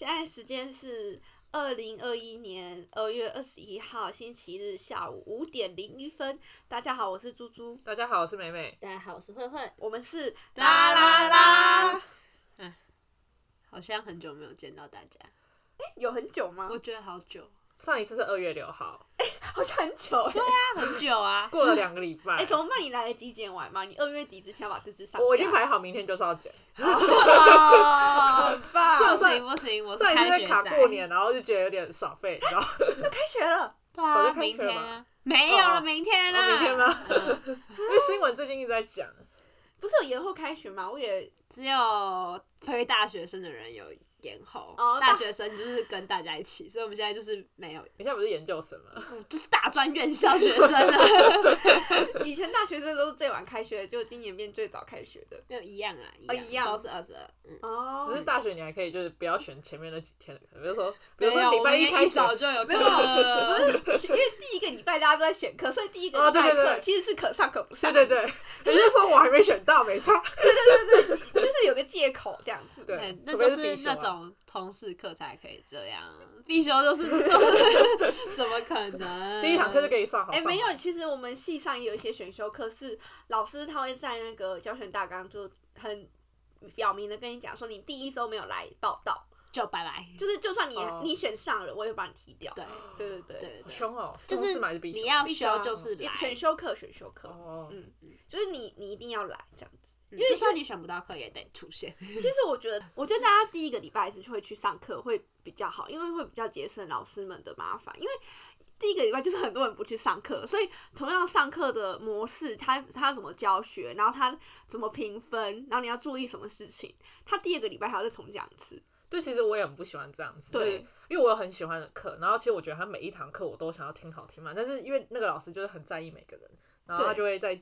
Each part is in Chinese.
现在时间是二零二一年二月二十一号星期日下午五点零一分。大家好，我是猪猪，大家好，我是美美。大家好，我是慧慧。我们是啦啦啦！好像很久没有见到大家，有很久吗？我觉得好久，上一次是二月六号，好像很久。对啊，很久啊。过了两个礼拜。哎，怎么办？你来得及剪完吗？你二月底之前要把这支上。我已经排好，明天就是要剪。好棒！不行不行，我上一次在卡过年，然后就觉得有点耍废，然后要开学了。对啊，明天啊，没有了，明天了。明天吗？因为新闻最近一直在讲，不是有延后开学吗？我也只有非大学生的人有。延后，大学生就是跟大家一起，所以我们现在就是没有。你现在不是研究生吗？就是大专院校学生了。以前大学生都是最晚开学，就今年变最早开学的。没有一样啊，一样都是二十二。哦。只是大学你还可以就是不要选前面那几天的，比如说比如说礼拜一开早就有课，不是因为第一个礼拜大家都在选课，所以第一个礼拜课其实是可上可不上。对对对，也就是说我还没选到，没差。对对对对，借口这样子。对，那就是那种。通识课才可以这样，必修都是 怎么可能？第一堂课就给你上好。哎，没有，其实我们系上也有一些选修课，是老师他会在那个教学大纲就很表明的跟你讲说，你第一周没有来报道就拜拜，就是就算你你选上了，我也把你踢掉。对对对对对，凶哦，就是你要修就是来选修课选修课，嗯，就是你你一定要来这样。因为就算你选不到课也得出现。其实我觉得，我觉得大家第一个礼拜是会去上课会比较好，因为会比较节省老师们的麻烦。因为第一个礼拜就是很多人不去上课，所以同样上课的模式，他他怎么教学，然后他怎么评分，然后你要注意什么事情，他第二个礼拜还要再重讲一次。对，其实我也很不喜欢这样子，对，因为我有很喜欢的课，然后其实我觉得他每一堂课我都想要听好听嘛，但是因为那个老师就是很在意每个人，然后他就会在。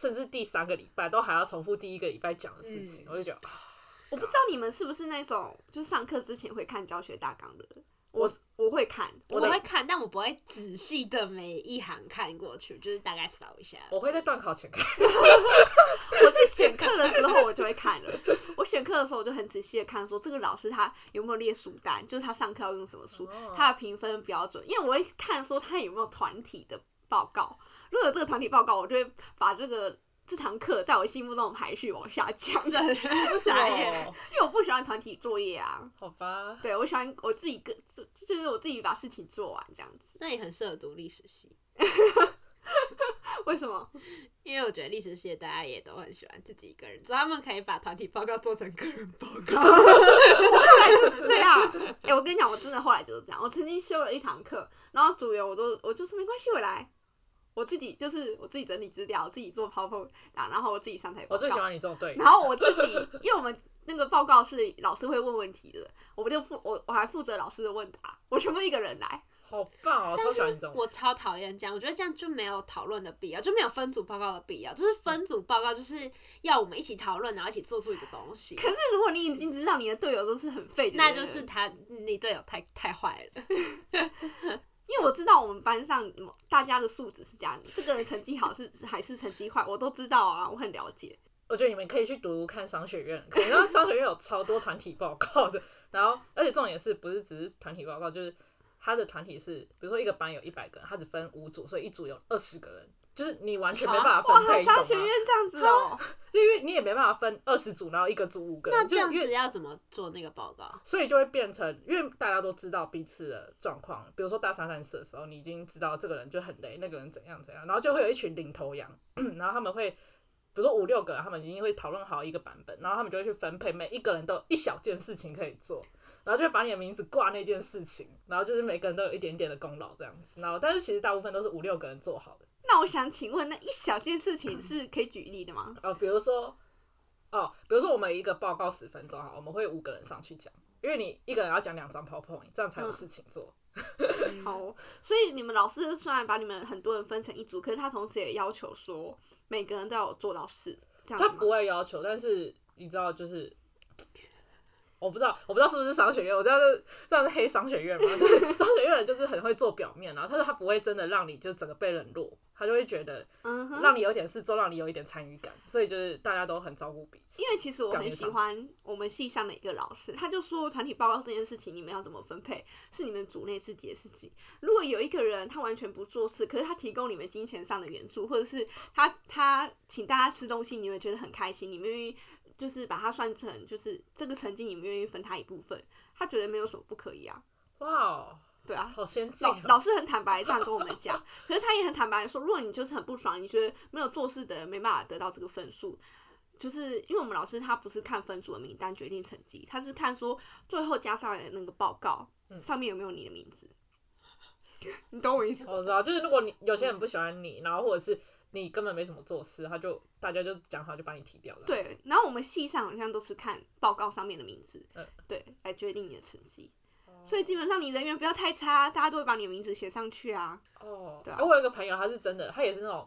甚至第三个礼拜都还要重复第一个礼拜讲的事情，我就觉得，我不知道你们是不是那种，就上课之前会看教学大纲的人。我我会看，我会看，但我不会仔细的每一行看过去，就是大概扫一下。我会在断考前看。我在选课的时候我就会看了。我选课的时候我就很仔细的看，说这个老师他有没有列书单，就是他上课要用什么书，他的评分标准。因为我会看说他有没有团体的报告。如果有这个团体报告，我就会把这个这堂课在我心目中的排序往下降。为什么？因为我不喜欢团体作业啊。好吧。对，我喜欢我自己个，就是我自己把事情做完这样子。那也很适合读历史系。为什么？因为我觉得历史系大家也都很喜欢自己一个人，所以他们可以把团体报告做成个人报告。我后来就是这样。哎，我跟你讲，我真的后来就是这样。我曾经修了一堂课，然后组员我都我就说没关系，我来。我自己就是我自己整理资料，自己做 PowerPoint，然后我自己上台报告。我最喜欢你这种对。然后我自己，因为我们那个报告是老师会问问题的，我们就负我我还负责老师的问答，我全部一个人来。好棒哦！但是我超讨厌这样，我觉得这样就没有讨论的必要，就没有分组报告的必要。就是分组报告就是要我们一起讨论，然后一起做出一个东西。可是如果你已经知道你的队友都是很废的，那就是他你队友太太坏了。因为我知道我们班上大家的素质是这样，这个人成绩好是还是成绩坏，我都知道啊，我很了解。我觉得你们可以去读看商学院，可能商学院有超多团体报告的，然后而且重点是不是只是团体报告，就是他的团体是，比如说一个班有一百个人，他只分五组，所以一组有二十个人。就是你完全没办法分配，商学院这样子哦，因为你也没办法分二十组，然后一个组五个人，那这样子要怎么做那个报告？所以就会变成，因为大家都知道彼此的状况，比如说大三、三四的时候，你已经知道这个人就很累，那个人怎样怎样，然后就会有一群领头羊，然后他们会，比如说五六个，他们已经会讨论好一个版本，然后他们就会去分配，每一个人都一小件事情可以做，然后就会把你的名字挂那件事情，然后就是每个人都有一点点的功劳这样子，然后但是其实大部分都是五六个人做好的。那我想请问，那一小件事情是可以举例的吗？哦，比如说，哦，比如说我们一个报告十分钟哈，我们会五个人上去讲，因为你一个人要讲两张 PowerPoint，这样才有事情做。好，所以你们老师虽然把你们很多人分成一组，可是他同时也要求说每个人都要做到事，这样他不会要求，但是你知道，就是我不知道，我不知道是不是商学院，我知道是这样是黑商学院嘛，就是 商学院人就是很会做表面，然后他说他不会真的让你就整个被冷落，他就会觉得嗯。让你有点事做，让你有一点参与感，所以就是大家都很照顾彼此。因为其实我很喜欢我们系上的一个老师，他就说团体报告这件事情你们要怎么分配，是你们组内自己的事情。如果有一个人他完全不做事，可是他提供你们金钱上的援助，或者是他他请大家吃东西，你们觉得很开心，你们愿意就是把它算成就是这个成绩，你们愿意分他一部分，他觉得没有什么不可以啊。哇哦，对啊，好先进、老哦！老师很坦白这样跟我们讲，可是他也很坦白说，如果你就是很不爽，你觉得没有做事的人没办法得到这个分数，就是因为我们老师他不是看分数的名单决定成绩，他是看说最后加上来的那个报告、嗯上面有没有你的名字，你懂我意思吗？我知道，就是如果你有些人不喜欢你，然后或者是你根本没什么做事，他就大家就讲好就把你踢掉了。对，然后我们系上好像都是看报告上面的名字，嗯对，来决定你的成绩。所以基本上你人缘不要太差，大家都会把你的名字写上去啊。哦，对啊我有一个朋友，他是真的，他也是那种，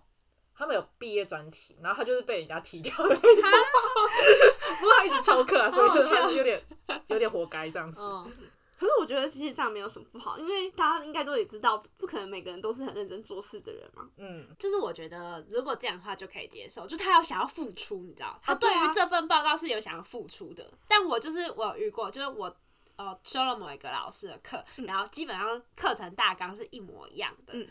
他们有毕业专题，然后他就是被人家踢掉的那种，不过他一直翘课啊，所以就有点有点活该这样子。嗯，可是我觉得其实这样没有什么不好，因为大家应该都也知道，不可能每个人都是很认真做事的人嘛。嗯，就是我觉得如果这样的话就可以接受，就他要想要付出，你知道，他对于这份报告是有想要付出的。但我就是我遇过，就是我呃修了某一个老师的课，然后基本上课程大纲是一模一样的，嗯。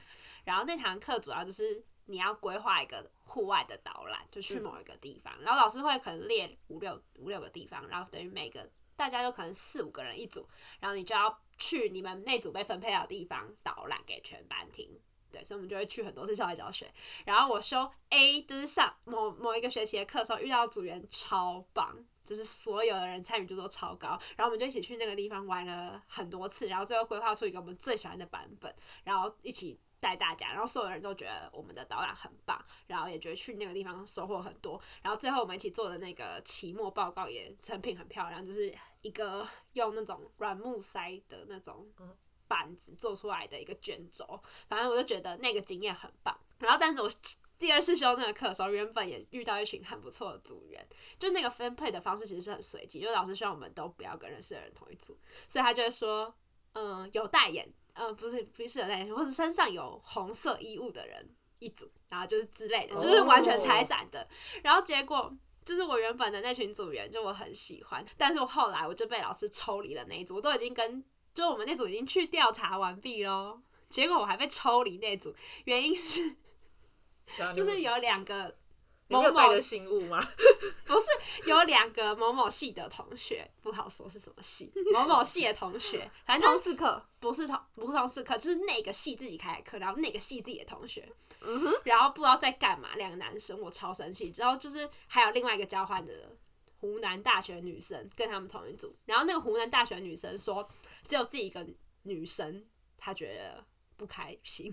然后那堂课主要就是你要规划一个户外的导览，就去嗯。某一个地方，然后老师会可能列五六五六个地方，然后等于每个大家就可能四五个人一组，然后你就要去你们那组被分配到的地方导览给全班听。对，所以我们就会去很多次校外教学。然后我修 A 就是上某某一个学期的课的时候，遇到组员超棒，就是所有的人参与度都超高。然后我们就一起去那个地方玩了很多次，然后最后规划出一个我们最喜欢的版本，然后一起带大家，然后所有人都觉得我们的导览很棒，然后也觉得去那个地方收获很多。然后最后我们一起做的那个期末报告也成品很漂亮，就是一个用那种软木塞的那种板子做出来的一个卷轴，反正我就觉得那个经验很棒。然后，但是我第二次修那个课的时候，原本也遇到一群很不错的组员，就那个分配的方式其实是很随机，因为老师希望我们都不要跟认识的人同一组，所以他就会说，嗯、有戴眼，嗯、不是不是有戴眼镜，或是身上有红色衣物的人一组，然后就是之类的，就是完全拆散的。然后结果就是我原本的那群组员，就我很喜欢，但是我后来我就被老师抽离了那一组，我都已经跟就我们那组已经去调查完毕喽，结果我还被抽离那组，原因是 就是有两个你有某某带着信物吗？不是有两个某某系的同学，不好说是什么系，某某系的同学，反正就是通识课，不是同不是同事课，就是那个系自己开的课，然后那个系自己的同学，嗯哼，然后不知道在干嘛，两个男生，我超生气。然后就是还有另外一个交换的湖南大学女生跟他们同一组，然后那个湖南大学女生说，只有自己一个女生，她觉得不开心，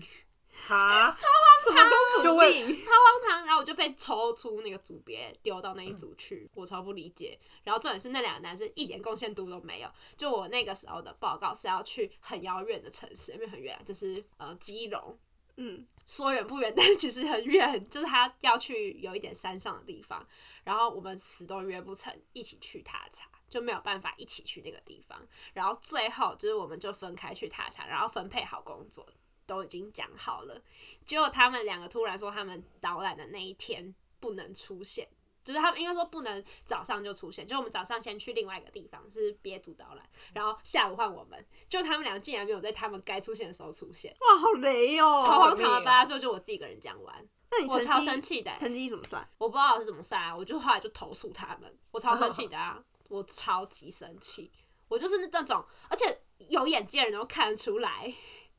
哈，什么公主就问病？超荒唐。然后我就被抽出那个组别，丢到那一组去，我超不理解。然后重点是那两个男生一点贡献度都没有。就我那个时候的报告是要去很遥远的城市，因为很远啊，就是呃基隆。嗯，说远不远，但是其实很远，就是他要去有一点山上的地方，然后我们死都约不成，一起去踏查，就没有办法一起去那个地方。然后最后就是我们就分开去踏查，然后分配好工作，都已经讲好了。结果他们两个突然说他们导览的那一天不能出现。就是他们应该说不能早上就出现，就我们早上先去另外一个地方是别组导览，然后下午换我们，就他们俩竟然没有在他们该出现的时候出现，哇，好雷哦！超荒唐的命吧？就就我自己一个人讲完，我超那你我超生气的欸、成绩怎么算？我不知道是怎么算啊，我就后来就投诉他们，我超生气的啊，我超级生气，我就是那种，而且有眼界的人都看得出来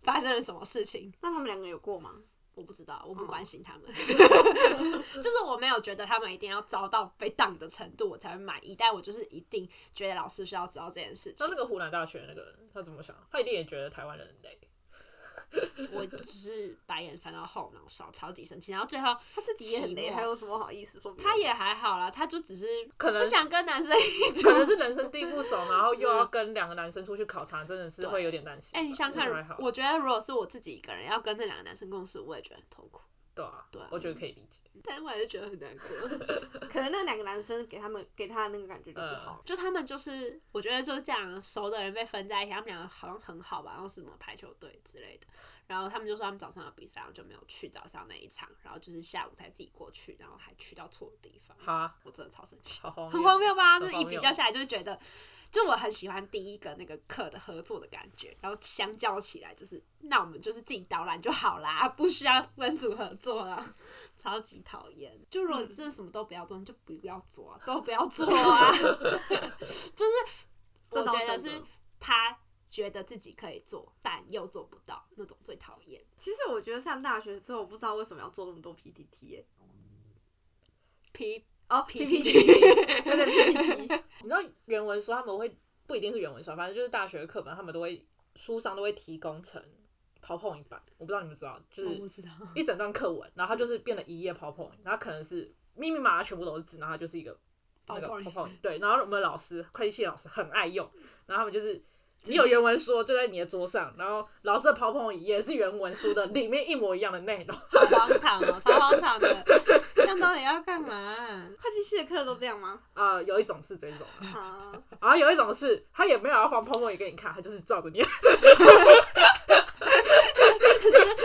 发生了什么事情，那他们两个有过吗？我不知道，我不关心他们，就是我没有觉得他们一定要遭到被当的程度我才会满意，但我就是一定觉得老师需要知道这件事情那那，个湖南大学那个人他怎么想？他一定也觉得台湾人很累。我只是白眼翻到后脑勺，超级生气，然后最后他自己也很累，还有什么好意思说？他也还好啦，他就只是可能不想跟男生一起可能是人生地不熟，然后又要跟两个男生出去考察，真的是会有点担心吧。哎、你想看我觉得如果是我自己一个人要跟那两个男生共事，我也觉得很痛苦。对啊，对啊我觉得可以理解。但是我还是觉得很难过。可能那两个男生给他们给他的那个感觉就不好。就他们就是，我觉得就是这样，熟的人被分在一起，他们两个好像很好吧，然后什么排球队之类的，然后他们就说他们早上有比赛，然后就没有去早上那一场，然后就是下午才自己过去，然后还去到错的地方，哈，我真的超生气，很荒谬吧？很就是一比较下来，就是觉得，就我很喜欢第一个那个课的合作的感觉，然后相较起来，就是那我们就是自己导览就好啦，不需要分组合作啦，超级讨厌。就如果真的什么都不要做，你就不要做、啊，都不要做啊。就是我觉得是他觉得自己可以做，但又做不到，那种最讨厌。其实我觉得上大学之后，我不知道为什么要做那么多 PPT 耶、P 哦 PPT 对对 PPT，你知道原文书他们会不一定是原文书，反正就是大学的课本，他们都会书上都会提供成 PowerPoint 版，我不知道你们知道，就是一整段课文，然后它就是变了一页 PowerPoint，然后可能是密密麻麻全部都是字，然后它就是一个那个 PowerPoint PowerPoint，对，然后我们老师会计系老师很爱用，然后他们就是。你有原文书就在你的桌上，然后老师的 PowerPoint 也是原文书的，里面一模一样的内容。好荒唐哦，超荒唐的，这样到底要干嘛、会计系的课都这样吗？啊、有一种是这种，啊，然后有一种是他也没有要放 PowerPoint 给你看，他就是照着念。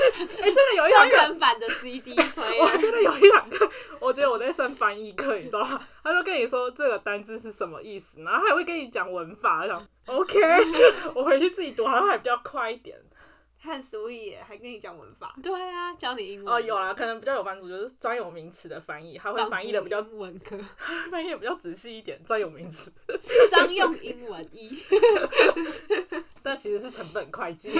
哎、真的有一堂真课，人版的 CD 推 我啊，真的有一堂课，我觉得我在上翻译课，你知道吗？他就跟你说这个单字是什么意思，然后还会跟你讲文法，我想 OK，我回去自己读好像还比较快一点。很 sweet 耶，还跟你讲文法。对啊，教你英文哦，有啦，可能比较有帮助，就是专有名词的翻译，他会翻译的比较文科，翻译的比较仔细一点，专有名词，商用英文一，但其实是成本会计。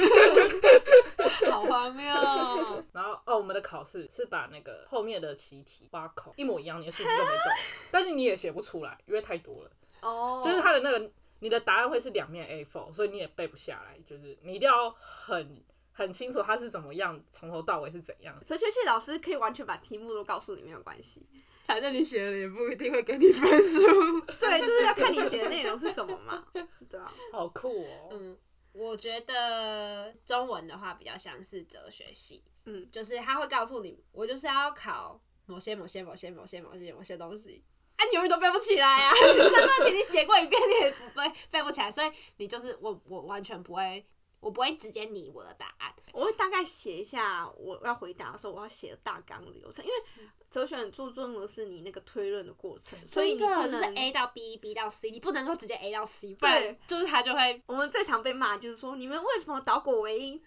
好荒谬哦。然后哦，我们的考试是把那个后面的习题挖空，一模一样，你的数字都没动，但是你也写不出来，因为太多了。哦，就是他的那个你的答案会是两面 A4，所以你也背不下来，就是你一定要很很清楚它是怎么样，从头到尾是怎样。哲学系老师可以完全把题目都告诉你，没有关系。反正你写了也不一定会给你分数。对，就是要看你写的内容是什么嘛。对啊，好酷哦！嗯，我觉得中文的话比较像是哲学系，嗯，就是他会告诉你，我就是要考某些某些某些某些某些某些东西。啊，你永远都背不起来啊！你申论题你写过一遍，你也不背背不起来，所以你就是我，我完全不会，我不会直接拟我的答案。我会大概写一下我要回答的时候我要写的大纲流程，因为哲学很注重的是你那个推论的过程，所以你不能就是 A 到 B，B 到 C，你不能够直接 A 到 C，不然对就是他就会我们最常被骂就是说你们为什么倒果为因，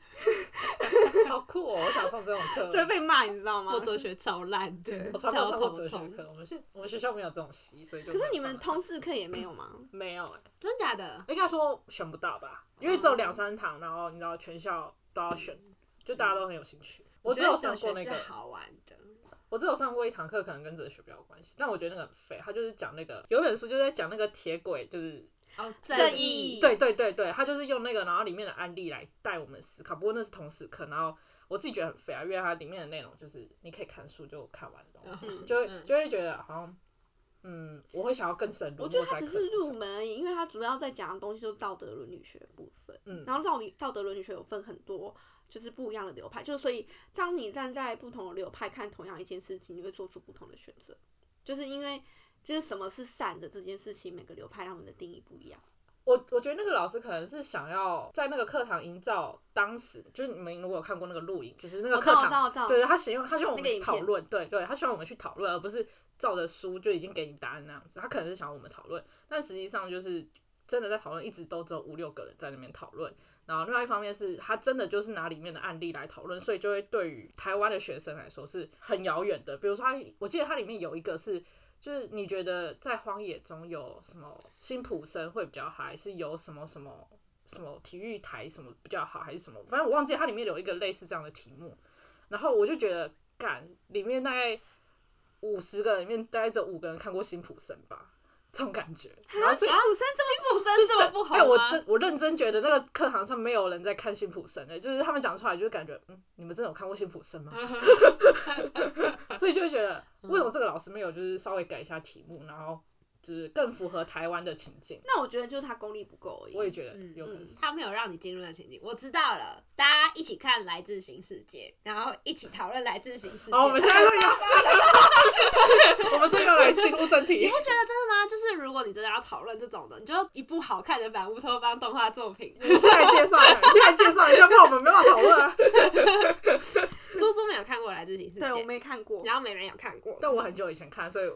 好酷哦！我想上这种课。就会被骂，你知道吗？我哲学超烂的，我超上过哲学。课，我们是我们学校没有这种习，所以就。可是你们通识课也没有吗？没有哎、真假的？应该说选不到吧，因为只有两三堂，然后你知道全校都要选，就大家都很有兴趣。我只有上过那个好玩的。我只有上过一堂课，可能跟哲学比较有关系，但我觉得那个很废。他就是讲那个有一本书就在讲那个铁轨，就是哦，正义义。对对对对，他就是用那个然后里面的案例来带我们思考。不过那是同时课，然后我自己觉得很废啊，因为它里面的内容就是你可以看书就看完的东西，嗯就会嗯就会觉得好像。嗯，我会想要更深入。我觉得它只是入门而已，因为它主要在讲的东西就是道德伦理学部分。嗯然后道理道德伦理学有分很多，就是不一样的流派，就是所以当你站在不同的流派看同样一件事情，你会做出不同的选择，就是因为就是什么是善的这件事情，每个流派他们的定义不一样。我我觉得那个老师可能是想要在那个课堂营造当时，就是你们如果有看过那个录影，就是那个课堂，对。对他希望他希望我们讨论，对对，他希望我们去讨论，而不是照着书就已经给你答案那样子。他可能是想要我们讨论，但实际上就是真的在讨论，一直都只有五六个人在那边讨论。然后另外一方面是他真的就是拿里面的案例来讨论，所以就会对于台湾的学生来说是很遥远的。比如说他，我记得它里面有一个是。就是你觉得在荒野中有什么辛普森会比较好，还是有什么什么什么体育台什么比较好，还是什么？反正我忘记它里面有一个类似这样的题目，然后我就觉得，干里面大概五十个人里面大概只有五个人看过辛普森吧，这种感觉。辛普森这么辛普森这么不好哎、我？真我认真觉得那个课堂上没有人在看辛普森的、就是他们讲出来就感觉，嗯，你们真的有看过辛普森吗？所以就会觉得，为什么这个老师没有就是稍微改一下题目，然后就是更符合台湾的情境。那我觉得就是他功力不够而已。我也觉得嗯有可能是。他没有让你进入那情境。我知道了，大家一起看《来自新世界》，然后一起讨论《来自新世界》。好，我们现在就要，我们这个来进入正题你。不觉得真的吗？就是如果你真的要讨论这种的，你就一部好看的反乌托邦动画作品。你现在介绍一下，你现在介绍一下，不然我们没办法讨论啊。猪猪没有看过《来自新世界对，我》，嗯没看过。然后美美有看过，但我很久以前看，所以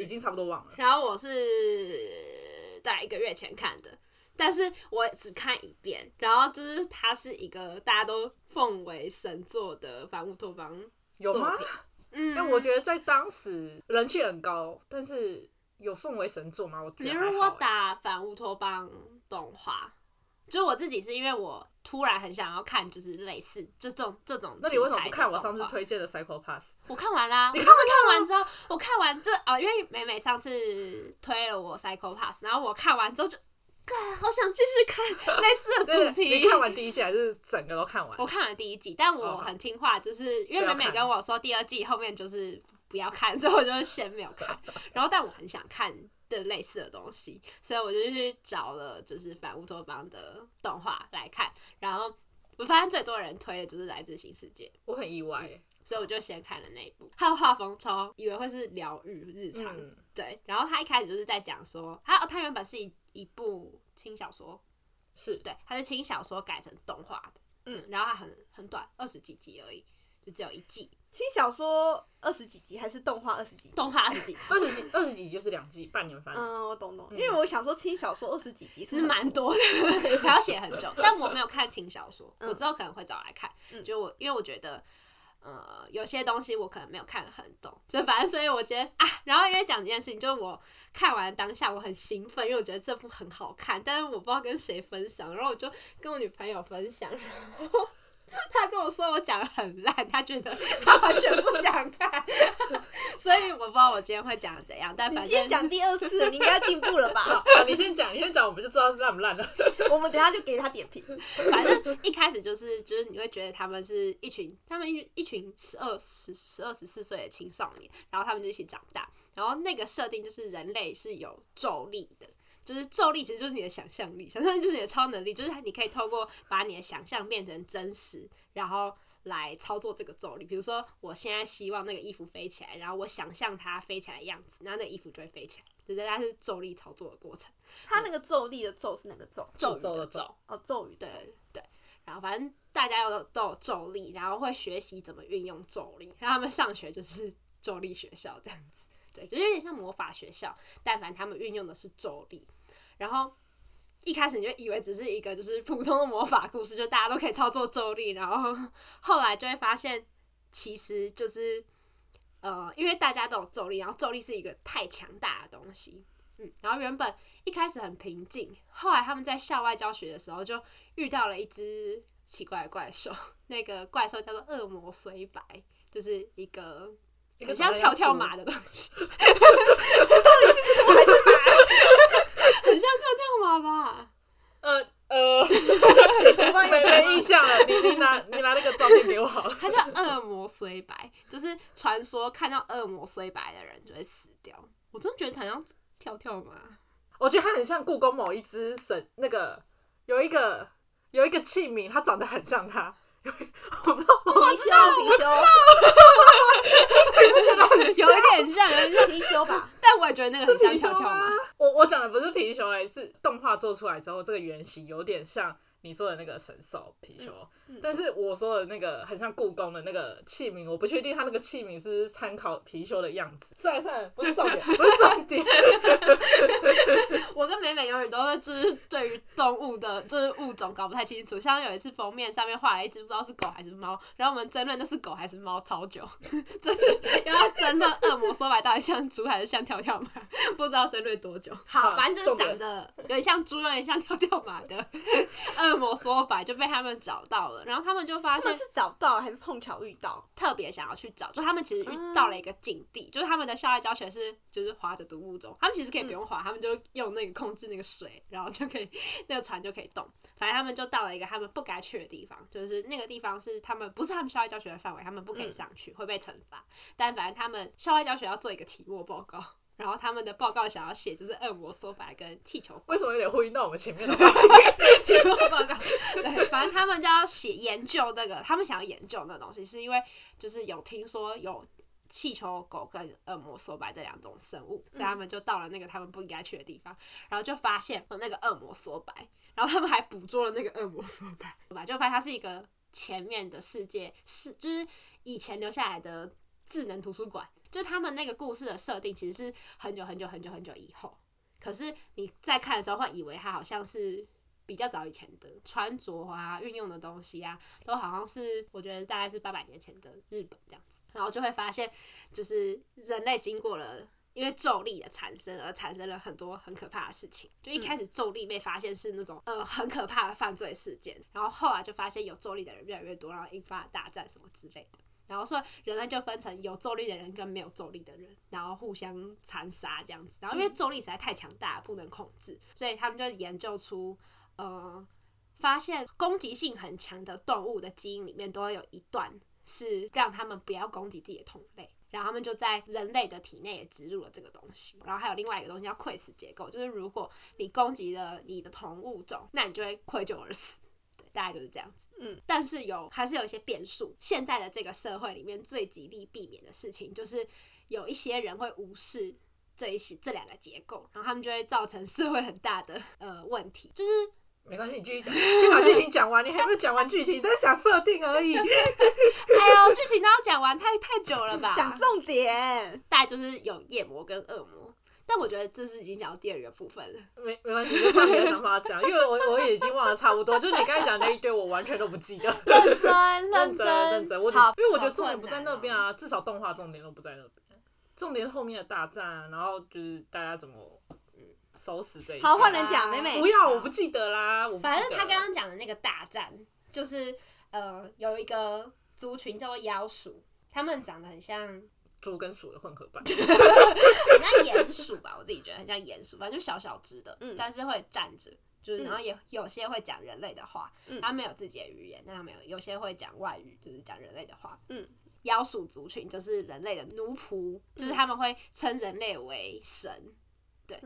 已经差不多忘了。然后我是大概一个月前看的，但是我只看一遍。然后就是它是一个大家都奉为神作的反乌托邦有吗？嗯，但我觉得在当时人气很高，但是有奉为神作吗？我觉得欸如果打反乌托邦动画，就我自己是因为我突然很想要看，就是类似就这种这种。那你为什么不看我上次？推荐的《Psycho Pass》？我看完啦，我你就是看完之后，我看完就啊、因为美美上次推了我 Psycho Pass，然后我看完之后就，干，好想继续看 类似的主题。你看完第一季还是整个都看完？我看完第一季，但我哦很听话，就是因为美美跟我说第二季后面就是不要看，所以我就先没有看。然后，但我很想看的类似的东西，所以我就去找了就是反乌托邦的动画来看。然后我发现最多人推的就是《来自新世界我很意外欸。》，所以我就先看了那一部。它的画风超，以为会是疗愈日常，嗯，对。然后他一开始就是在讲说，他他原本是一一部轻小说，是对，他是轻小说改成动画的，嗯嗯，然后它很很短，二十几集而已，就只有一季，轻小说二十几集还是动画二十几集？动画二十几集，二十几二十几就是两季，半年番。嗯，我懂懂，因为我想说轻小说二十几集是是蛮多的，还要写很久。但我没有看轻小说，嗯我之后可能会找来看。嗯就我因为我觉得。呃，有些东西我可能没有看得很懂，就反正所以我觉得啊，然后因为讲这件事情，就是我看完当下我很兴奋，因为我觉得这部很好看，但是我不知道跟谁分享，然后我就跟我女朋友分享，然后 她跟我说我讲的很烂，他觉得他完全不想看，所以我不知道我今天会讲的怎样，但你反正今天讲第二次，你应该进步了吧？好，你先讲，你先讲，我们就知道烂不烂了。我们等下就给他点评。反正一开始就是就是你会觉得他们是一群他们一一群十二十十二十四岁的青少年，然后他们就一起长大，然后那个设定就是人类是有咒力的。就是咒力其实就是你的想象力，想象力就是你的超能力，就是你可以透过把你的想象变成真实，然后来操作这个咒力。比如说，我现在希望那个衣服飞起来，然后我想象它飞起来的样子，然后那个衣服就会飞起来。就是它是咒力操作的过程，它那个咒力的咒是哪个咒？咒语咒的的咒，哦，咒语。对对，然后反正大家有都有咒力，然后会学习怎么运用咒力，然后他们上学就是 咒力学校这样子，对，就有点像魔法学校，但凡他们运用的是咒力，然后。一开始你就以为只是一个就是普通的魔法故事，就大家都可以操作咒力，然后 后来就会发现，其实就是呃，因为大家都有咒力，然后咒力是一个太强大的东西，嗯，然后原本一开始很平静，后来他们在校外教学的时候就遇到了一只奇怪的怪兽，那个怪兽叫做恶魔虽白，就是一个很像跳跳马的东西，很像跳跳马吧？呃呃，我没没印象了。你你拿你拿那个照片给我好了。它叫恶魔虽白，就是传说看到恶魔虽白的人就会死掉。我真的觉得它很像跳跳马。我觉得它很像故宫某一只神，那个有一个有一个器皿，它长得很像它。我不知道，我貔貅，貔貅，觉得很像有一点像，有点像，貔貅吧？但我也觉得那个很像跳跳马。？我我讲的不是貔貅而，是动画做出来之后，这个原型有点像你说的那个神兽貔貅，嗯但是我说的那个很像故宫的那个器皿，我不确定它那个器皿是参考貔貅的样子。算了算了，不是重点，不是重点。我跟美美永远都是就是对于动物的就是物种搞不太清楚。像有一次封面上面画了一只不知道是狗还是猫，然后我们争论那是狗还是猫超久，就是要争论恶魔说白到底像猪还是像跳跳马，不知道争论多久。好，好反正就是长得有点像猪，有点像跳跳马的恶魔说白就被他们找到了，然后他们就发现是找到还是碰巧遇到？特别想要去找，就他们其实遇到了一个境地，就是他们的校外教学是就是划着独木舟，他们其实可以不用划，他们就用那个控制那个水，然后就可以那个船就可以动。反正他们就到了一个他们不该去的地方，就是那个地方是他们不是他们校外教学的范围，他们不可以上去，会被惩罚。但反正他们校外教学要做一个期末报告。然后他们的报告想要写就是恶魔说白跟气球为什么有点呼应到我们前面的 报告，对，反正他们就要写研究那个，他们想要研究那东西，是因为就是有听说有气球狗跟恶魔索白这两种生物，所以他们就到了那个他们不应该去的地方，然后就发现有那个恶魔索白，然后他们还捕捉了那个恶魔索白，对吧？就发现它是一个前面的世界，是就是以前留下来的智能图书馆，就他们那个故事的设定其实是很久很久很久很久以后，可是你在看的时候会以为它好像是。比较早以前的穿着啊，运用的东西啊，都好像是我觉得大概是八百年前的日本这样子，然后就会发现，就是人类经过了因为咒力的产生而产生了很多很可怕的事情。就一开始咒力被发现是那种呃很可怕的犯罪事件，然后后来就发现有咒力的人越来越多，然后引发大战什么之类的。然后说人类就分成有咒力的人跟没有咒力的人，然后互相残杀这样子。然后因为咒力实在太强大，不能控制，所以他们就研究出。呃，发现攻击性很强的动物的基因里面都会有一段是让他们不要攻击自己的同类，然后他们就在人类的体内也植入了这个东西。然后还有另外一个东西叫溃死结构，就是如果你攻击了你的同物种，那你就会愧疚而死。对，大概就是这样子。嗯，但是有还是有一些变数。现在的这个社会里面最极力避免的事情，就是有一些人会无视这一些这两个结构，然后他们就会造成社会很大的呃问题，就是。没关系，你继续讲，先把剧情讲完。你还没有讲完剧情，在讲设定而已。哎呦，剧情都要讲完，太太久了吧？讲重点，大概就是有夜魔跟恶魔。但我觉得这是已经讲到第二个部分了。没没关系，你的想法讲，因为我我已经忘了差不多。就是你刚才讲那一堆，我完全都不记得。认真 认真认真，我好，因为我觉得重点不在那边啊，至少动画重点都不在那边。重点是后面的大战，然后就是大家怎么。收拾这一好换人讲，妹妹不要，我不记得啦。反正他刚刚讲的那个大战，就是呃，有一个族群叫做妖鼠，他们长得很像猪跟鼠的混合版，很像鼹鼠吧？我自己觉得很像鼹鼠，反正就小小只的，但是会站着，就是然后也有些会讲人类的话，他们有自己的语言，但他们有有些会讲外语，就是讲人类的话。嗯，妖鼠族群就是人类的奴仆，就是他们会称人类为神。对，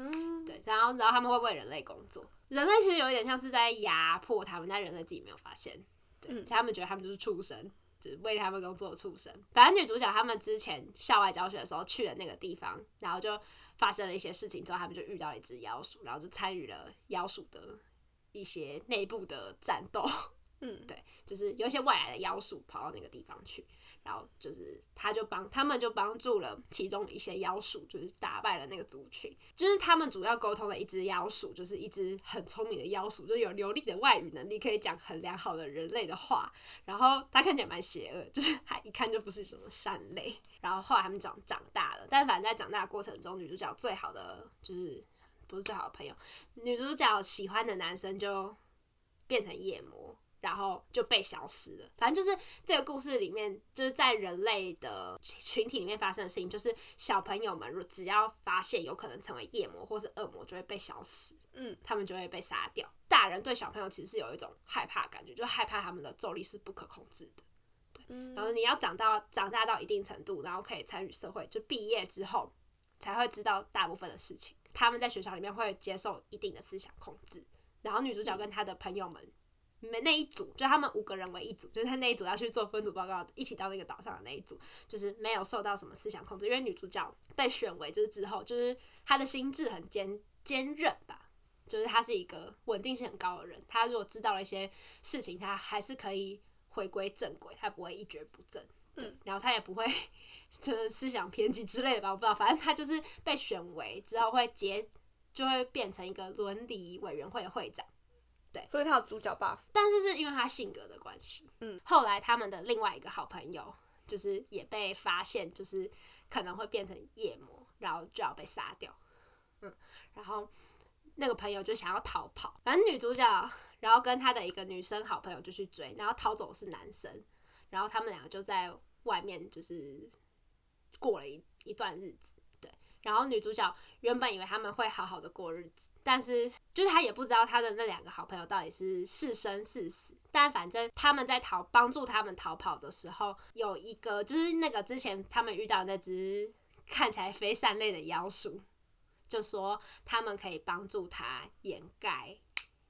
对，然后，然后他们会为人类工作。人类其实有一点像是在压迫他们，但人类自己没有发现。对，他们觉得他们就是畜生，就是为他们工作的畜生。反正女主角他们之前校外教学的时候去了那个地方，然后就发生了一些事情，之后他们就遇到一只妖鼠，然后就参与了妖鼠的一些内部的战斗。嗯，对，就是有一些外来的妖鼠跑到那个地方去。然后就是，他就帮他们就帮助了其中一些妖鼠，就是打败了那个族群。就是他们主要沟通的一只妖鼠，就是一只很聪明的妖鼠，就有流利的外语能力，可以讲很良好的人类的话。然后他看起来蛮邪恶，就是他一看就不是什么善类。然后后来他们长长大了，但反正在长大过程中，女主角最好的就是不是最好的朋友，女主角喜欢的男生就变成夜魔。然后就被消失了。反正就是这个故事里面，就是在人类的群体里面发生的事情，就是小朋友们如只要发现有可能成为夜魔或是恶魔，就会被消失。嗯，他们就会被杀掉。大人对小朋友其实是有一种害怕感觉，就害怕他们的咒力是不可控制的。对，然后你要长到长大到一定程度，然后可以参与社会，就毕业之后才会知道大部分的事情。他们在学校里面会接受一定的思想控制。然后女主角跟她的朋友们。们那一组，就他们五个人为一组，就是他那一组要去做分组报告，一起到那个岛上的那一组，就是没有受到什么思想控制，因为女主角被选为就是之后，就是她的心智很坚坚韧吧，就是她是一个稳定性很高的人，她如果知道了一些事情，她还是可以回归正轨，她不会一蹶不振，对，然后她也不会 就是思想偏激之类的吧，我不知道，反正她就是被选为之后会结，就会变成一个伦理委员会的会长。对，所以他有主角 buff，但是是因为他性格的关系。嗯，后来他们的另外一个好朋友，就是也被发现，就是可能会变成夜魔，然后就要被杀掉。嗯，然后那个朋友就想要逃跑，反正女主角，然后跟他的一个女生好朋友就去追，然后逃走是男生，然后他们两个就在外面就是过了一一段日子。然后女主角原本以为他们会好好的过日子，但是就是她也不知道她的那两个好朋友到底是是生是死。但反正他们在逃帮助他们逃跑的时候，有一个就是那个之前他们遇到那只看起来非善类的妖术，就说他们可以帮助他掩盖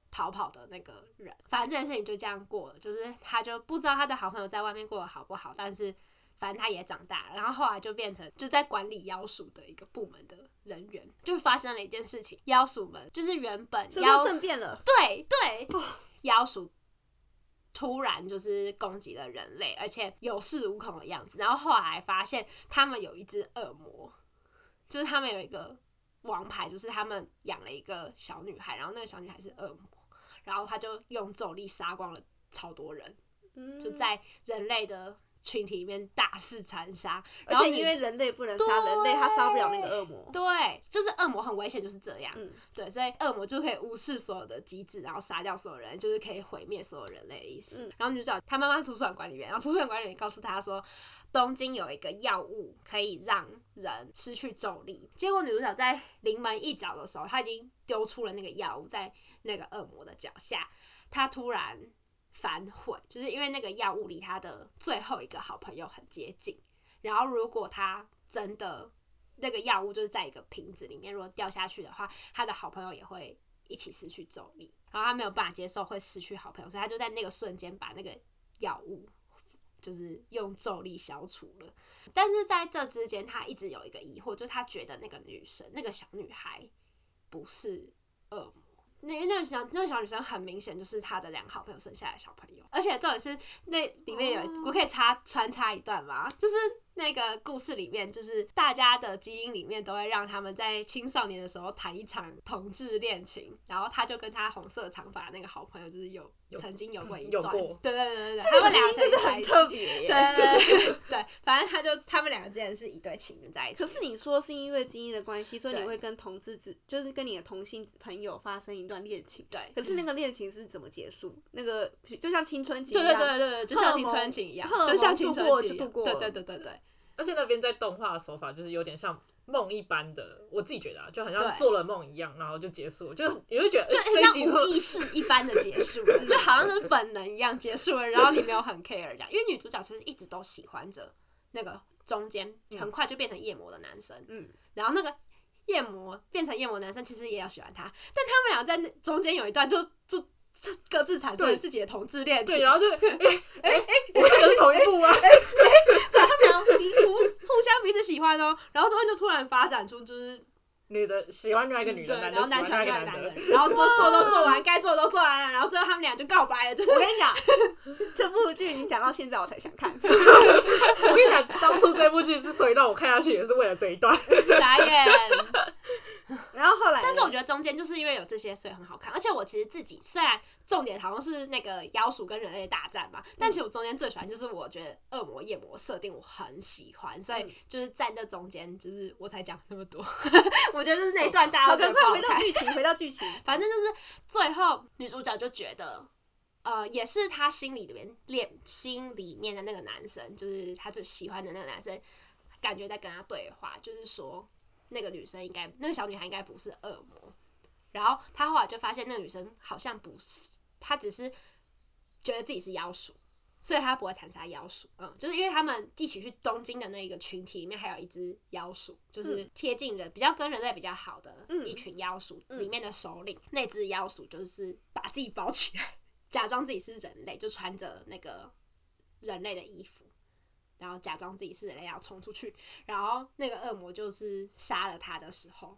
逃跑的那个人。反正这件事情就这样过了，就是他就不知道他的好朋友在外面过得好不好，但是反正他也长大了，然后后来就变成就在管理妖鼠的一个部门的人员，就发生了一件事情，妖鼠们就是原本妖变了，对对，妖鼠突然就是攻击了人类，而且有恃无恐的样子。然后后来发现他们有一只恶魔，就是他们有一个王牌，就是他们养了一个小女孩，然后那个小女孩是恶魔，然后他就用咒力杀光了超多人，嗯就在人类的群体里面大肆残杀。然后因为人类不能杀人类，他杀不了那个恶魔。对，就是恶魔很危险，就是这样。嗯对，所以恶魔就可以无视所有的机制，然后杀掉所有人，就是可以毁灭所有人类的意思。嗯然后女主角她妈妈是图书馆管理员，然后图书馆管理员告诉她说，东京有一个药物可以让人失去咒力。结果女主角在临门一脚的时候，她已经丢出了那个药物在那个恶魔的脚下，她突然反悔，就是因为那个药物离他的最后一个好朋友很接近。然后如果他真的那个药物就是在一个瓶子里面，如果掉下去的话，他的好朋友也会一起失去咒力，然后他没有办法接受会失去好朋友，所以他就在那个瞬间把那个药物就是用咒力消除了。但是在这之间，他一直有一个疑惑，就是他觉得那个女生，那个小女孩不是恶魔。那因为那个小那个小女生很明显就是她的两个好朋友生下来的小朋友，而且重点是那里面有、哦我可以插穿插一段吗？就是那个故事里面，就是大家的基因里面都会让他们在青少年的时候谈一场同志恋情，然后他就跟他红色长发那个好朋友就是有有曾经有过一段，对对对对对，他们两个真的很特别。对对对对，反正他就他们两个之前是一对情人在一起可。是你说是因为基因的关系，所以你会跟同志子，就是跟你的同性朋友发生一段恋情。对，可是那个恋情是怎么结束？那个就像青春期一样对对样，对对对，就像青春期一样就像青春期一样，就度过对对对对对。而且那边在动画的手法就是有点像梦一般的，我自己觉得啊，就很像做了梦一样，然后就结束了，就你会觉得就诶很像无意识一般的结束了，就好像就是本能一样结束了，然后你没有很 care 这样，因为女主角其实一直都喜欢着那个中间很快就变成夜魔的男生，嗯，然后那个夜魔变成夜魔男生其实也要喜欢他，但他们俩在那中间有一段就就就各自产生了自己的同志恋对，情，然后就 哎哎哎，我看的是同一部啊，对他们俩彼互互相彼此喜欢哦，然后中间就突然发展出就是女的喜欢另外一个女，的，男然后男的喜欢另外一个男的，然后做做都做完，该做的都做完了，然后最后他们俩就告白了，就是我跟你讲，这部剧你讲到现在我才想看。我跟你讲，当初这部剧之所以让我看下去，也是为了这一段。傻眼。然后后来，但是我觉得中间就是因为有这些，所以很好看。而且我其实自己虽然重点好像是那个妖鼠跟人类大战嘛，但其实我中间最喜欢就是我觉得恶魔夜魔设定我很喜欢，所以嗯就是在那中间，就是我才讲那么多。我觉得就是那一段大，家都觉赶快回得不好看。到剧情，回到剧情。反正就是最后女主角就觉得，呃，也是她心里里面恋心里面的那个男生，就是她最喜欢的那个男生，感觉在跟她对话，就是说那个女生应该，那个小女孩应该不是恶魔。然后她后来就发现那个女生好像不是，她只是觉得自己是妖鼠。所以她不会残杀妖鼠，嗯，就是因为他们一起去东京的那个群体里面，还有一只妖鼠，就是贴近人，比较跟人类比较好的嗯一群妖鼠里面的首领。那只妖鼠就是把自己包起来，假装自己是人类，就穿着那个人类的衣服，然后假装自己是人类要冲出去。然后那个恶魔就是杀了他的时候，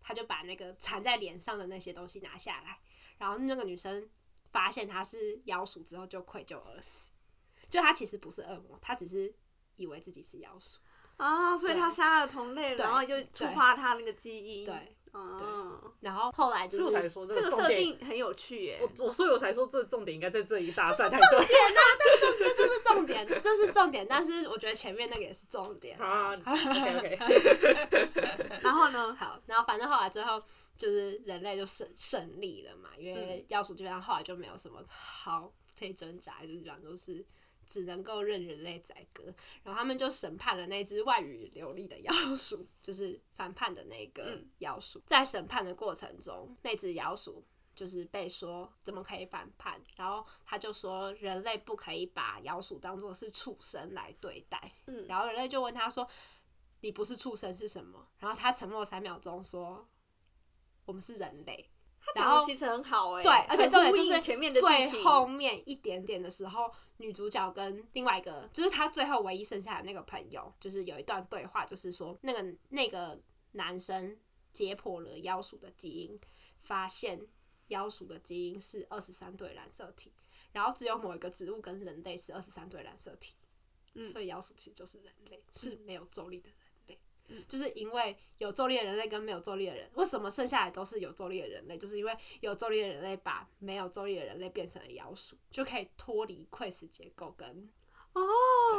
他就把那个缠在脸上的那些东西拿下来，然后那个女生发现他是妖鼠之后就愧疚而死。就他其实不是恶魔，他只是以为自己是妖鼠。啊，所以他杀了同类，然后就触发他那个记忆。对，哦，然后后来就所以我才是说这这个设定很有趣耶。我我所以我才说这重点应该在这一大赛才对。这这就是重点，这是重点。但是我觉得前面那个也是重点。啊，OK OK，然后呢？好，然后反正后来最后就是人类就胜胜利了嘛，因为嗯妖鼠基本上后来就没有什么好可以挣扎，就是基本上都是只能够任人类宰割。然后他们就审判了那只外语流利的妖鼠，就是反叛的那个嗯妖鼠。在审判的过程中，那只妖鼠。就是被说怎么可以反叛，然后他就说人类不可以把妖鼠当做是畜生来对待，嗯然后人类就问他说：“你不是畜生是什么？然后他沉默三秒钟说：“我们是人类。”然后其实很好哎、对，而且重点就是前面的最后面一点点的时候，女主角跟另外一个，就是她最后唯一剩下的那个朋友，就是有一段对话，就是说那个那个男生解剖了妖鼠的基因，发现妖鼠的基因是二十三对染色体，然后只有某一个植物跟人类是二十三对染色体，嗯所以妖鼠其实就是人类，是没有咒力的人类。就是因为有咒力的人类跟没有咒力的人，为什么剩下来都是有咒力的人类？就是因为有咒力的人类把没有咒力的人类变成了妖术，就可以脱离窥视结构跟哦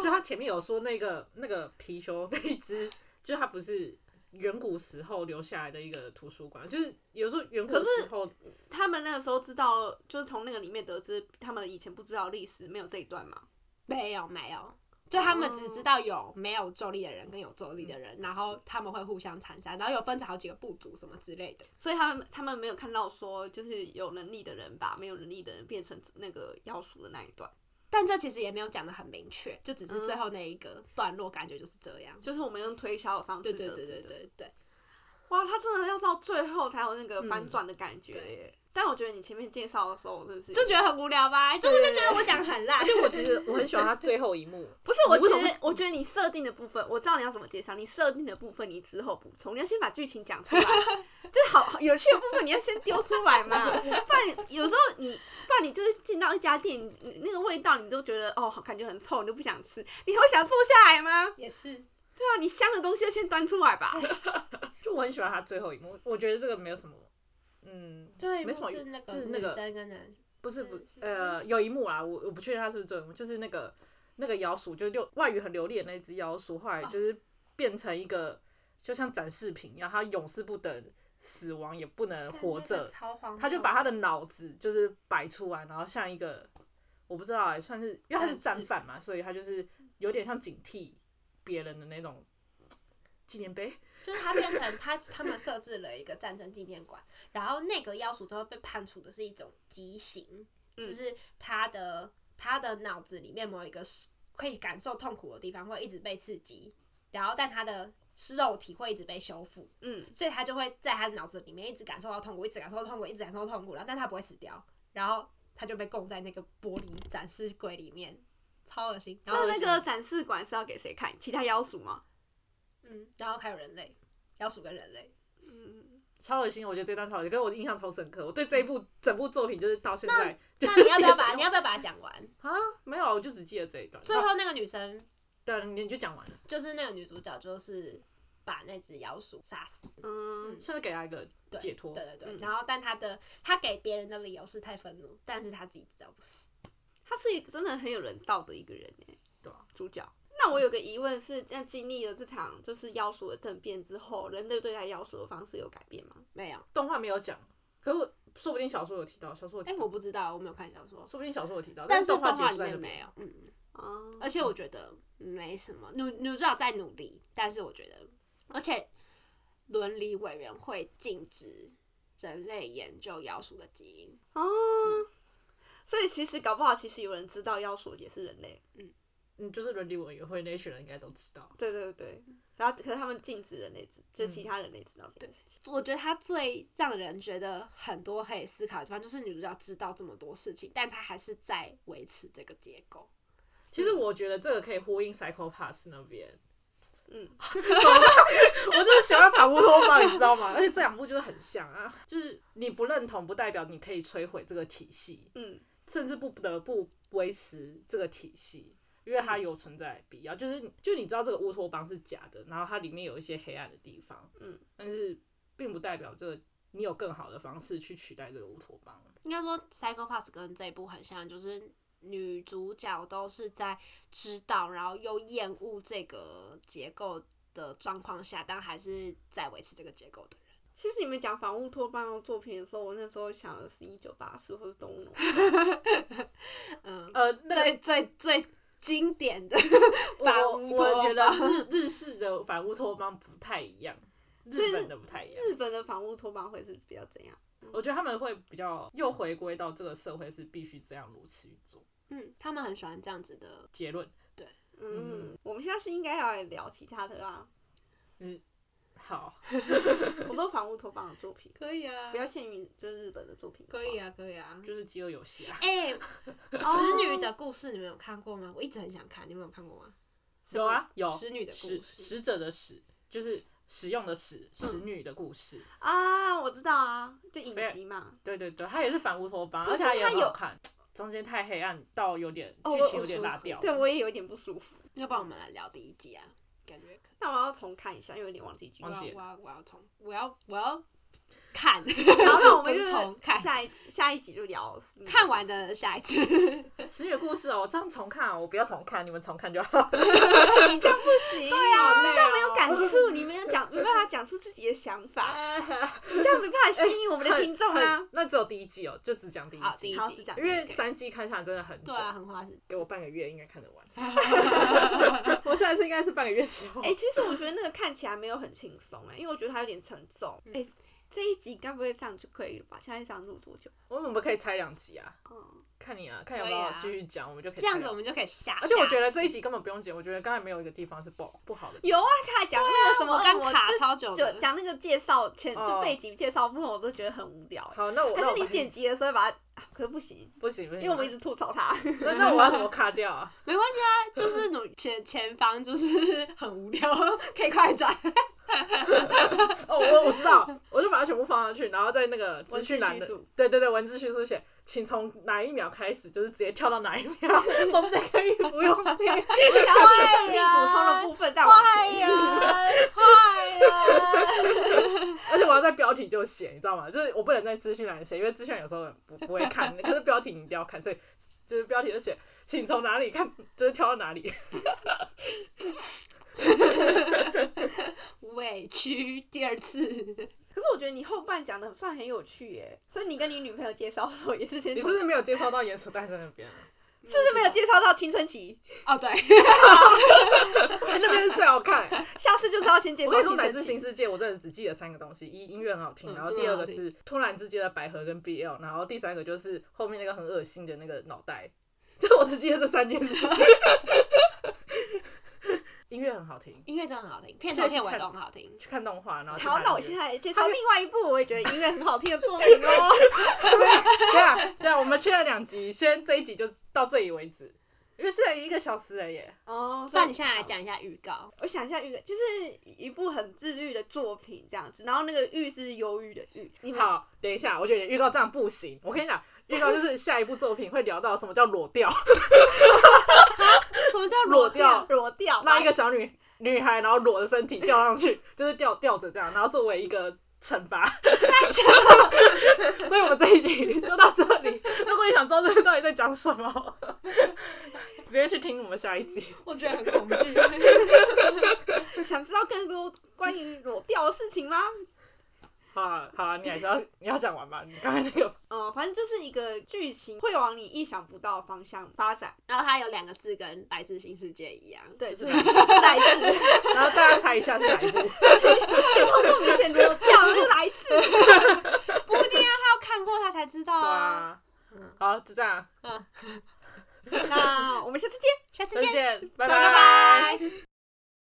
就他前面有说那个那个貔貅那一只，就是它不是远古时候留下来的一个图书馆，就是有时候远古时候他们那个时候知道，就是从那个里面得知，他们以前不知道历史，没有这一段吗。没有没有，就他们只知道有没有咒力的人跟有咒力的人，然后他们会互相残杀，然后有分成好几个部族什么之类的。所以他们他们没有看到说，就是有能力的人把没有能力的人变成那个妖术的那一段，但这其实也没有讲的很明确，就只是最后那一个段落感觉就是这样。就是我们用推销的方式对对对对。对对，哇，他真的要到最后才有那个嗯反转的感觉对耶。但我觉得你前面介绍的时候，我真的是就觉得很无聊吧？就我就觉得我讲很烂而。且我其实 我很喜欢他最后一幕，不是，我觉得，我觉得你设定的部分，我知道你要怎么介绍。你设定的部分，你之后补充，你要先把剧情讲出来，就是好好有趣的部分，你要先丢出来嘛。不然有时候你，不然你就是进到一家店，你那个味道你都觉得哦，好感觉很臭，你都不想吃，你会想坐下来吗？也是，对啊，你香的东西要先端出来吧。就我很喜欢他最后一幕，我觉得这个没有什么，嗯，对，没什么是那个女就是那个生跟男生，不是不呃，有一幕啊，我我不确定他是不是这幕，就是那个那个妖鼠，就六外语很流利的那只妖鼠，后来就是变成一个就像展示品一样，它永世不得死亡，也不能活着，他就把他的脑子就是摆出来，然后像一个我不知道哎、算是因为他是战犯嘛，所以他就是有点像警惕别人的那种纪念碑。就是他变成他他们设置了一个战争纪念馆，然后那个妖鼠最后被判处的是一种畸形，就是他的他的脑子里面某一个是可以感受痛苦的地方会一直被刺激，然后但他的肉体会一直被修复，嗯，所以他就会在他的脑子里面一直感受到痛苦，一直感受到痛苦，一直感受到痛苦，然后但他不会死掉，然后他就被供在那个玻璃展示柜里面，超恶心。然后那那个展示馆是要给谁看？其他妖鼠吗？嗯，然后还有人类，妖鼠跟人类。嗯，超恶心，我觉得这段超恶心，跟我的印象超深刻。我对这一部整部作品就是到现在，就那你要不要把你要不要把它讲完？啊？没有，我就只记得这一段。最后那个女生对，你就讲完了，就是那个女主角，就是把那只妖鼠杀死。嗯，算是给她一个解脱。对对对，嗯然后但她的她给别人的理由是太愤怒，但是她自己知道不是。她是一个真的很有人道的一个人哎，对啊主角。那我有个疑问是，在经历了这场就是妖鼠的政变之后，人类对待妖鼠的方式有改变吗？没有，动画没有讲，可是我说不定小说有提到，小说有提哎、到，我不知道，我没有看小说，说不定小说有提到，但是动画里面没有。嗯，哦，而且我觉得没什么，女女主角在努力，但是我觉得，而且伦理委员会禁止人类研究妖鼠的基因。哦，所以其实搞不好，其实有人知道妖鼠也是人类。嗯，就是伦理委员会那一群人应该都知道。对对对，然后可是他们禁止人类知，就是其他人类知道这件事情。我觉得他最让人觉得很多可以思考的地方，就是女主角知道这么多事情，但她还是在维持这个结构。其实我觉得这个可以呼应 Psycho Pass 那边，嗯，我就是喜欢反乌托邦，你知道吗？而且这两部就是很像啊，就是你不认同不代表你可以摧毁这个体系，嗯，甚至不得不维持这个体系，因为它有存在必要。就是就你知道这个乌托邦是假的，然后它里面有一些黑暗的地方，嗯，但是并不代表这个你有更好的方式去取代这个乌托邦。应该说，《Psycho Pass》跟这一部很像，就是女主角都是在知道，然后又厌恶这个结构的状况下，但还是在维持这个结构的人。其实你们讲反乌托邦的作品的时候，我那时候想的是一九八四或者动物农嗯，呃，那个最最最经典的我反乌托我觉得。日日式的反乌托邦不太一样，日本的不太一样。日本的反乌托邦会是比较怎样？我觉得他们会比较又回归到这个社会是必须这样如此运作。嗯，他们很喜欢这样子的。结论，对嗯，我们下次应该要来聊其他的啦。好，我说反乌托邦的作品，可以啊不要限于就是日本的作品。可以啊，可以啊。就是饥饿游戏啊。哎、使女的故事你们有看过吗？我一直很想看，你们有看过吗？有啊，有使女的故使事使者的使，就是使用的使，使女的故事。啊，我知道啊，就影集嘛。对对对，它也是反乌托邦，可是而且它也它有很好看。中间太黑暗到有点哦，我剧情有点拉掉。对，我也有一点不舒服。要不然我们来聊第一集啊，感觉可那我要重看一下，因为有点忘记剧情。我要我要我要重我要我要看，好，那我们 就是重看下一下一集就聊看完。的下一集。十月故事哦，我这样重看啊，我不要重看，你们重看就好。你这样不行，对好累你这样没有哦感触，你没有讲，没办法讲出自己的想法，你这样没办法吸引我们的听众啊。那只有第一季哦，就只讲第一好，第季一，季好只讲因为三季看下来真的很久对，啊，很花时间。给我半个月应该看得完。我下一次应该是半个月之后。哎、其实我觉得那个看起来没有很轻松哎，因为我觉得它有点沉重。哎、这一集该不会这样就可以了吧？现在这样录多久？我们可以拆两集啊，嗯，看你啊，看有没有继续讲，我们就可以这样子我们就可以下。而且我觉得这一集根本不用剪，我觉得刚才没有一个地方是不好不好的。有啊，他还讲那个什么，卡就超久就讲那个介绍前哦就背景介绍部分，我都觉得很无聊。好，那我还是你剪辑的时候把它，啊可是不行，不行不行，因为我们一直吐槽他。那那我要怎么卡掉啊？没关系啊，就是努前前方就是很无聊，可以快转。哦，我我知道，我就把它全部放上去，然后在那个资讯栏的对对对，文字叙述写，请从哪一秒开始，就是直接跳到哪一秒，中间可以不用听。我想要把胜利补充的部分再往前。坏人，坏人。而且我要在标题就写，你知道吗？就是我不能在资讯栏写，因为资讯栏有时候不不会看，可是标题你一定要看，所以就是标题就写，请从哪里看，就是跳到哪里。委屈第二次，可是我觉得你后半讲的算很有趣耶，所以你跟你女朋友介绍的时候也是先从，你是不是没有介绍到鼹鼠蛋在那边啊？是不是没有介绍到青春期？哦对，那边是最好看。下次就是要先介绍我跟你说，乃。至新世界，我真的只记得三个东西：一音乐很好听，嗯然后第二个是突然之间的百合跟 BL，然后第三个就是后面那个很恶心的那个脑袋。就我只记得这三件事。音乐很好听，音乐真的很好听，片头片尾都很好听。去看动画，然后好，那我现在介绍另外一部我也觉得音乐很好听的作品哦。对啊，对啊，我们去了两集，先这一集就到这里为止，因为现在一个小时了耶。哦，不然你现在来讲一下预告。我想一下，预就是一部很治愈的作品这样子，然后那个愈是忧郁的郁。你好，等一下，我觉得预告这样不行。我跟你讲，预告就是下一部作品会聊到什么叫裸掉，什么叫裸掉裸掉，拉一个小女女孩，然后裸着身体吊上去，就是吊吊着这样，然后作为一个惩罚。所以我们这一集就到这里。如果你想知道这个到底在讲什么，直接去听我们下一集。我觉得很恐惧。想知道更多关于裸掉的事情吗？好啊，好啊，你还是要你要讲完吧。你刚才那个嗯，反正就是一个剧情会往你意想不到的方向发展。然后它有两个字跟来自新世界一样，对，就就是是来自，然后大家猜一下是哪一部？这么明显裸掉是来自。不一定啊，他要看过他才知道对啊。啊。好，就这样，嗯那我们下次见。下次见。再见，拜拜拜